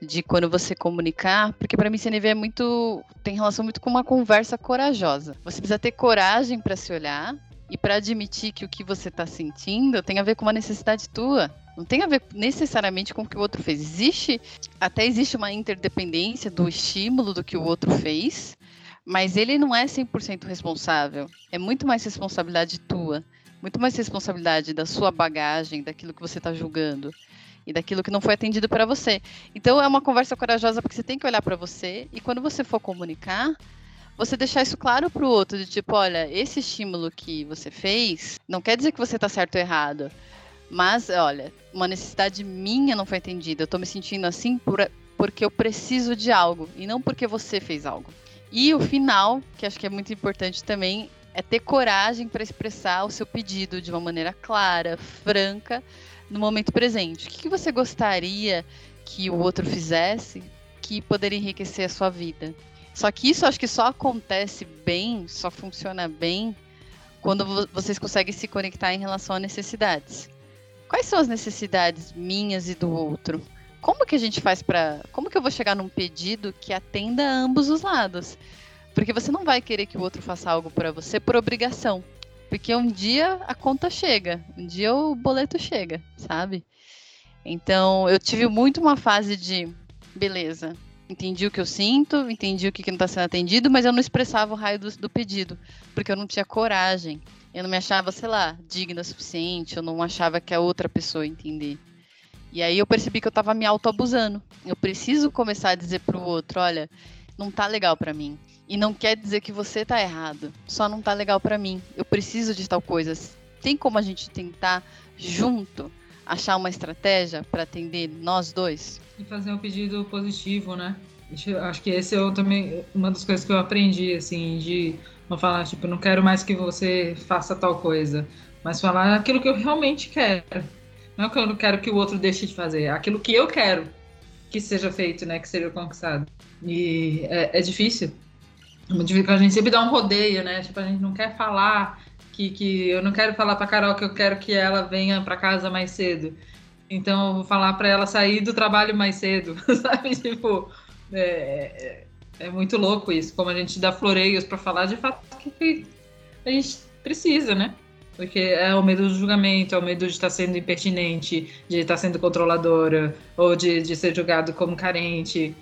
de quando você comunicar, porque para mim CNV é muito tem relação muito com uma conversa corajosa. Você precisa ter coragem para se olhar e para admitir que o que você está sentindo tem a ver com uma necessidade tua. Não tem a ver necessariamente com o que o outro fez. Existe, até existe uma interdependência do estímulo do que o outro fez, mas ele não é 100% responsável. É muito mais responsabilidade tua, muito mais responsabilidade da sua bagagem, daquilo que você está julgando e daquilo que não foi atendido para você. Então é uma conversa corajosa porque você tem que olhar para você e quando você for comunicar, você deixar isso claro para o outro, de tipo, olha, esse estímulo que você fez não quer dizer que você está certo ou errado. Mas, olha, uma necessidade minha não foi atendida. Eu estou me sentindo assim por, porque eu preciso de algo e não porque você fez algo. E o final, que acho que é muito importante também, é ter coragem para expressar o seu pedido de uma maneira clara, franca, no momento presente. O que você gostaria que o outro fizesse que poderia enriquecer a sua vida? Só que isso acho que só acontece bem, só funciona bem quando vocês conseguem se conectar em relação a necessidades. Quais são as necessidades minhas e do outro? como que a gente faz para, como que eu vou chegar num pedido que atenda a ambos os lados? Porque você não vai querer que o outro faça algo para você por obrigação. Porque um dia a conta chega, um dia o boleto chega, sabe? Então, eu tive muito uma fase de beleza, entendi o que eu sinto, entendi o que, que não está sendo atendido, mas eu não expressava o raio do, do, pedido, porque eu não tinha coragem. Eu não me achava, sei lá, digna o suficiente, eu não achava que a outra pessoa ia entender. E aí eu percebi que eu estava me autoabusando. Eu preciso começar a dizer pro outro, olha, não tá legal para mim. E não quer dizer que você tá errado, só não tá legal para mim. Eu preciso de tal coisa. Tem como a gente tentar junto achar uma estratégia para atender nós dois? E fazer um pedido positivo, né? Acho que esse é também uma das coisas que eu aprendi, assim, de não falar, tipo, não quero mais que você faça tal coisa, mas falar aquilo que eu realmente quero. Não é que eu não quero que o outro deixe de fazer, é aquilo que eu quero que seja feito, né? Que seja conquistado. E é, é difícil. É a gente sempre dá um rodeio, né? Tipo, a gente não quer falar que, que eu não quero falar pra Carol que eu quero que ela venha para casa mais cedo. Então eu vou falar para ela sair do trabalho mais cedo, sabe? Tipo, é, é, é, muito louco isso, como a gente dá floreios para falar de fato que a gente precisa, né? Porque é o medo do julgamento, é o medo de estar sendo impertinente, de estar sendo controladora, ou de, de ser julgado como carente,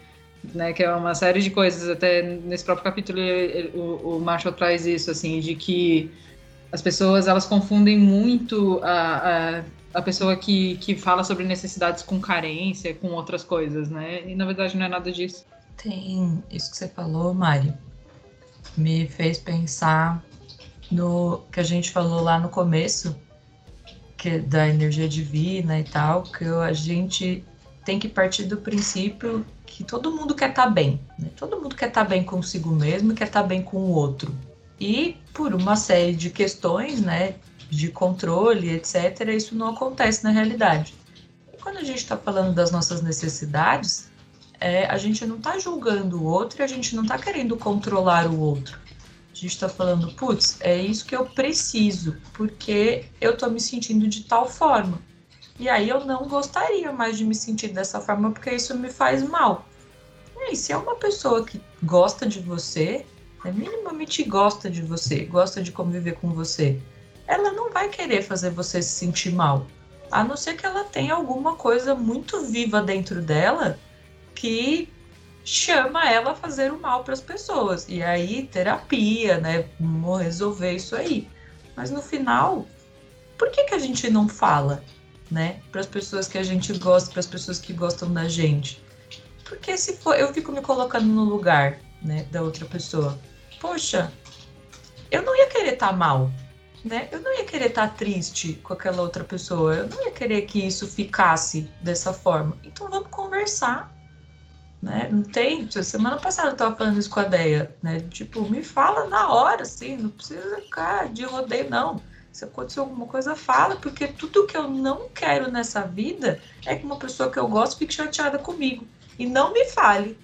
né? Que é uma série de coisas. Até nesse próprio capítulo ele, o, o Marshall traz isso, assim, de que as pessoas elas confundem muito a, a, a, pessoa que, que fala sobre necessidades com carência, com outras coisas, né? E na verdade não é nada disso. Tem isso que você falou, Mari, me fez pensar no que a gente falou lá no começo, que é da energia divina e tal, que a gente tem que partir do princípio que todo mundo quer estar tá bem, né? Todo mundo quer estar tá bem consigo mesmo quer estar tá bem com o outro. E por uma série de questões, né, de controle, etc., isso não acontece na realidade. E quando a gente está falando das nossas necessidades, é, a gente não está julgando o outro e a gente não está querendo controlar o outro. A gente está falando, putz, é isso que eu preciso, porque eu estou me sentindo de tal forma. E aí eu não gostaria mais de me sentir dessa forma, porque isso me faz mal. E aí, se é uma pessoa que gosta de você, né, minimamente gosta de você, gosta de conviver com você, ela não vai querer fazer você se sentir mal. A não ser que ela tenha alguma coisa muito viva dentro dela que chama ela a fazer o mal para as pessoas. E aí, terapia, né? Vamos resolver isso aí. Mas no final, por que, que a gente não fala, né? Para as pessoas que a gente gosta, para as pessoas que gostam da gente? Porque se for, eu fico me colocando no lugar, né, da outra pessoa poxa, eu não ia querer estar tá mal, né? Eu não ia querer estar tá triste com aquela outra pessoa. Eu não ia querer que isso ficasse dessa forma. Então vamos conversar. Né? Não tem. Semana passada eu estava falando isso com a Deia, né? Tipo, me fala na hora, assim, não precisa ficar de rodeio, não. Se acontecer alguma coisa, fala, porque tudo que eu não quero nessa vida é que uma pessoa que eu gosto fique chateada comigo. E não me fale,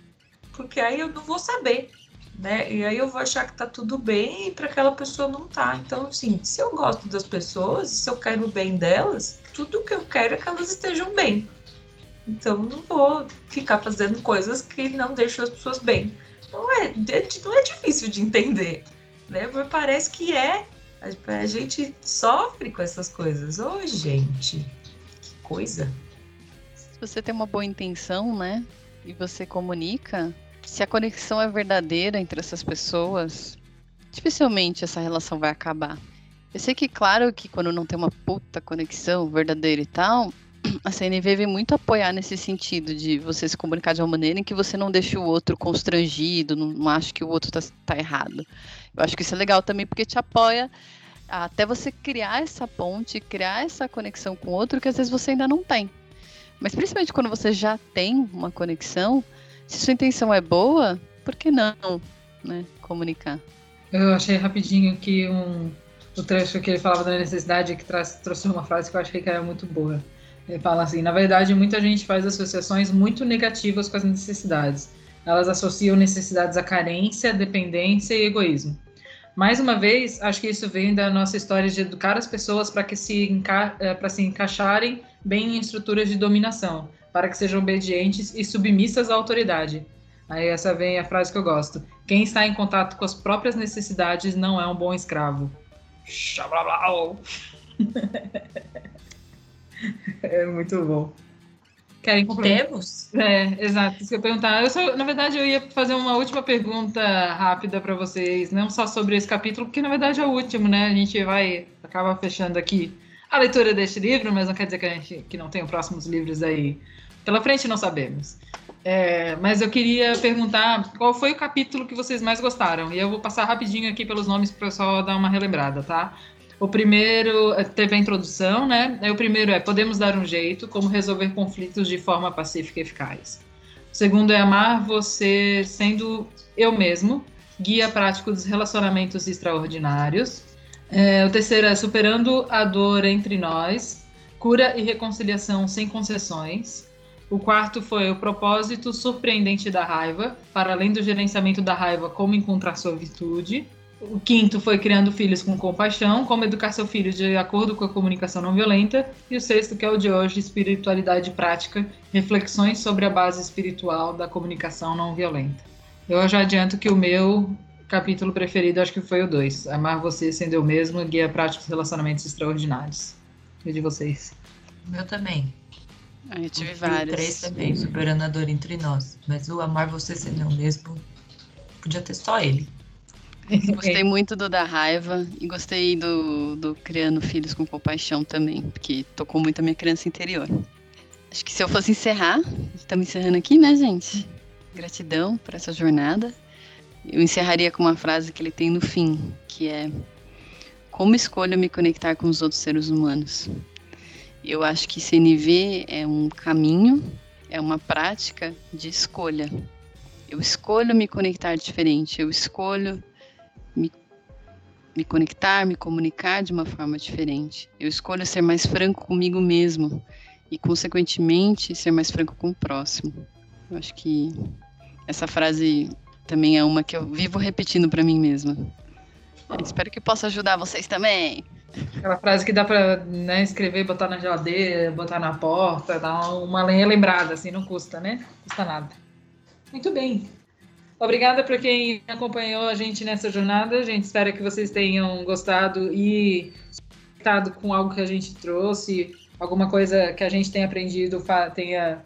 porque aí eu não vou saber né? E aí eu vou achar que tá tudo bem e para aquela pessoa não tá. Então, assim, se eu gosto das pessoas, se eu quero o bem delas, tudo que eu quero é que elas estejam bem. Então, não vou ficar fazendo coisas que não deixam as pessoas bem. Não é, não é difícil de entender, né? Mas parece que é. A gente sofre com essas coisas. Ô, oh, gente, que coisa. Se você tem uma boa intenção, né? E você comunica, se a conexão é verdadeira entre essas pessoas, dificilmente essa relação vai acabar. Eu sei que, claro, que quando não tem uma puta conexão verdadeira e tal, a CNV vem muito apoiar nesse sentido de você se comunicar de uma maneira em que você não deixe o outro constrangido, não, não acha que o outro tá, tá errado. Eu acho que isso é legal também porque te apoia até você criar essa ponte, criar essa conexão com o outro que às vezes você ainda não tem. Mas principalmente quando você já tem uma conexão, se sua intenção é boa, por que não, né, comunicar? Eu achei rapidinho que um, o trecho que ele falava da necessidade que traz, trouxe uma frase que eu achei que era muito boa. Ele fala assim: na verdade, muita gente faz associações muito negativas com as necessidades. Elas associam necessidades à carência, dependência e egoísmo. Mais uma vez, acho que isso vem da nossa história de educar as pessoas para que se, enca eh, se encaixarem bem em estruturas de dominação, para que sejam obedientes e submissas à autoridade. Aí essa vem a frase que eu gosto. Quem está em contato com as próprias necessidades não é um bom escravo. Xablablau. é muito bom. Querem Temos? É, exato. Isso que eu perguntar. Eu só, na verdade, eu ia fazer uma última pergunta rápida para vocês, não só sobre esse capítulo, porque na verdade é o último, né? A gente vai acaba fechando aqui a leitura deste livro, mas não quer dizer que a gente que não tenha próximos livros aí pela frente, não sabemos. É, mas eu queria perguntar qual foi o capítulo que vocês mais gostaram. E eu vou passar rapidinho aqui pelos nomes para o pessoal dar uma relembrada, tá? O primeiro é, teve a introdução, né? O primeiro é Podemos Dar um Jeito, como resolver conflitos de forma pacífica e eficaz. O segundo é Amar você sendo eu mesmo, guia prático dos relacionamentos extraordinários. É, o terceiro é Superando a Dor entre Nós, cura e reconciliação sem concessões. O quarto foi o propósito surpreendente da raiva, para além do gerenciamento da raiva, como encontrar sua virtude. O quinto foi criando filhos com compaixão, como educar seu filho de acordo com a comunicação não violenta. E o sexto, que é o de hoje, espiritualidade prática, reflexões sobre a base espiritual da comunicação não violenta. Eu já adianto que o meu capítulo preferido acho que foi o 2, Amar Você Sendo Eu Mesmo, Guia Prático de Relacionamentos Extraordinários. E de vocês? O meu também. Ah, eu tive vários. 3 também, Superando a Dor Entre Nós. Mas o Amar Você Sendo Eu Mesmo, podia ter só ele. Gostei muito do da raiva e gostei do, do Criando Filhos com Compaixão também, porque tocou muito a minha criança interior. Acho que se eu fosse encerrar, estamos encerrando aqui, né, gente? Gratidão por essa jornada. Eu encerraria com uma frase que ele tem no fim, que é: Como escolho me conectar com os outros seres humanos? Eu acho que CNV é um caminho, é uma prática de escolha. Eu escolho me conectar diferente, eu escolho me, me conectar, me comunicar de uma forma diferente. Eu escolho ser mais franco comigo mesmo e, consequentemente, ser mais franco com o próximo. Eu acho que essa frase também é uma que eu vivo repetindo para mim mesma. Eu espero que possa ajudar vocês também. Aquela frase que dá para né, escrever, botar na geladeira, botar na porta, dar uma lenha lembrada, assim, não custa, né? Custa nada. Muito bem. Obrigada para quem acompanhou a gente nessa jornada. A gente espera que vocês tenham gostado e estado com algo que a gente trouxe, alguma coisa que a gente tenha aprendido, tenha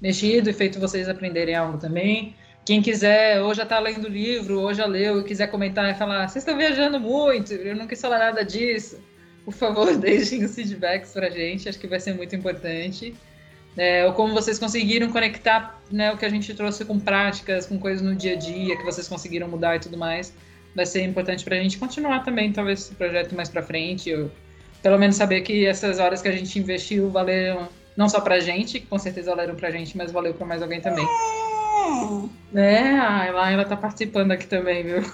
mexido e feito vocês aprenderem algo também. Quem quiser, ou já está lendo o livro, ou já leu e quiser comentar e falar, vocês estão viajando muito, eu não quis falar nada disso, por favor, deixem os feedbacks para a gente, acho que vai ser muito importante é, ou como vocês conseguiram conectar né, o que a gente trouxe com práticas, com coisas no dia a dia, que vocês conseguiram mudar e tudo mais. Vai ser importante para a gente continuar também, talvez, esse projeto mais para frente. Ou, pelo menos saber que essas horas que a gente investiu valeram não só para a gente, que com certeza valeram para a gente, mas valeu para mais alguém também. É, a ela, ela tá participando aqui também, viu?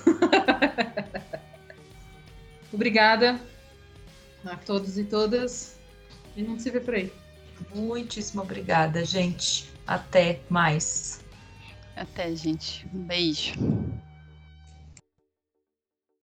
Obrigada a todos e todas. E não se vê por aí. Muitíssimo obrigada, gente. Até mais. Até, gente. Um beijo.